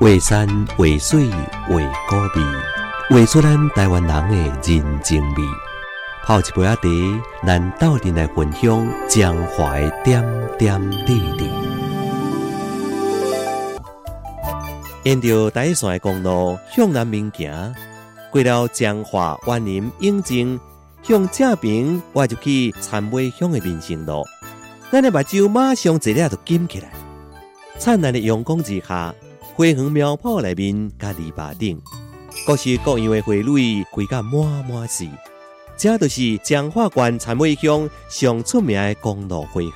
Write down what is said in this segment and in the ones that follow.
画山画水画古味，画出咱台湾人的人情味。泡一杯仔茶，咱斗阵来分享江华的点点滴滴。沿着台线的公路向南面行，过了江华园林永靖，向正边我就去参尾乡的民生路。咱的目睭马上一下就金起来。灿烂的阳光之下，花园苗圃内面甲篱笆顶，各式各样的花蕊开甲满满是。这就是彰化县参尾乡上出名的公路花园。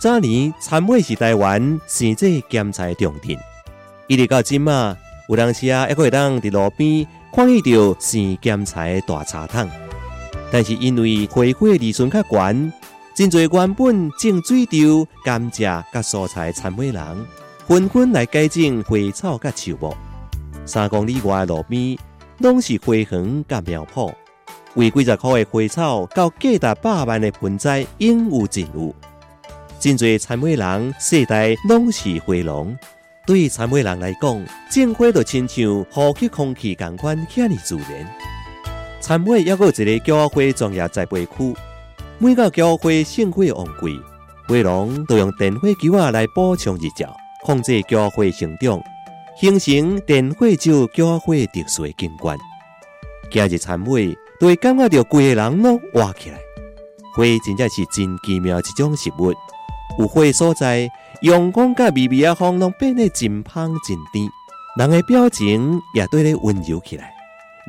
早年参尾是台湾生这咸菜重镇，一直到今嘛，有当时啊，还会当伫路边看见到生咸菜的大茶桶。但是因为花卉利润较悬，真侪原本种水稻、甘蔗甲蔬菜参尾人，纷纷来改种花草甲树木。三公里外的路边，拢是花园甲苗圃。为几十块的花草，到价值百万的盆栽，应有尽有。真侪参会人世代拢是花农，对于参会人来讲，种花就亲像呼吸空气共款，遐尼自然。参会还有一个叫花专业栽培区，每到叫花盛会旺季，花农都用电火球啊来补充日照，控制叫花生长，形成电火酒叫花特殊的景观。今日参会。都会感觉到规个人拢活起来。花真正是真奇妙一种食物，有花所在，阳光甲微微啊风拢变得真香真甜，人的表情也对咧温柔起来，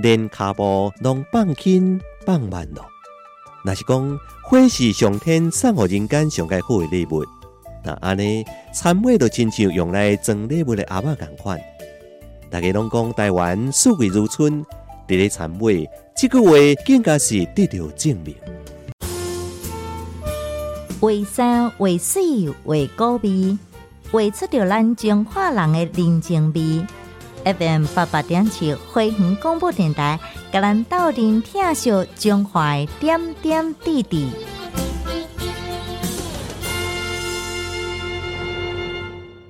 连脚步拢放轻放慢咯。若是讲花是上天送予人间上介好的礼物，那安尼参会就亲像用来装礼物的阿妈共款。大家拢讲台湾四季如春。伫咧参尾，这句话更加是得到证明。为山为水为高味，画出着咱中华人的人情味。FM 八八点七花园广播电台，甲咱斗阵听笑中华点点滴滴。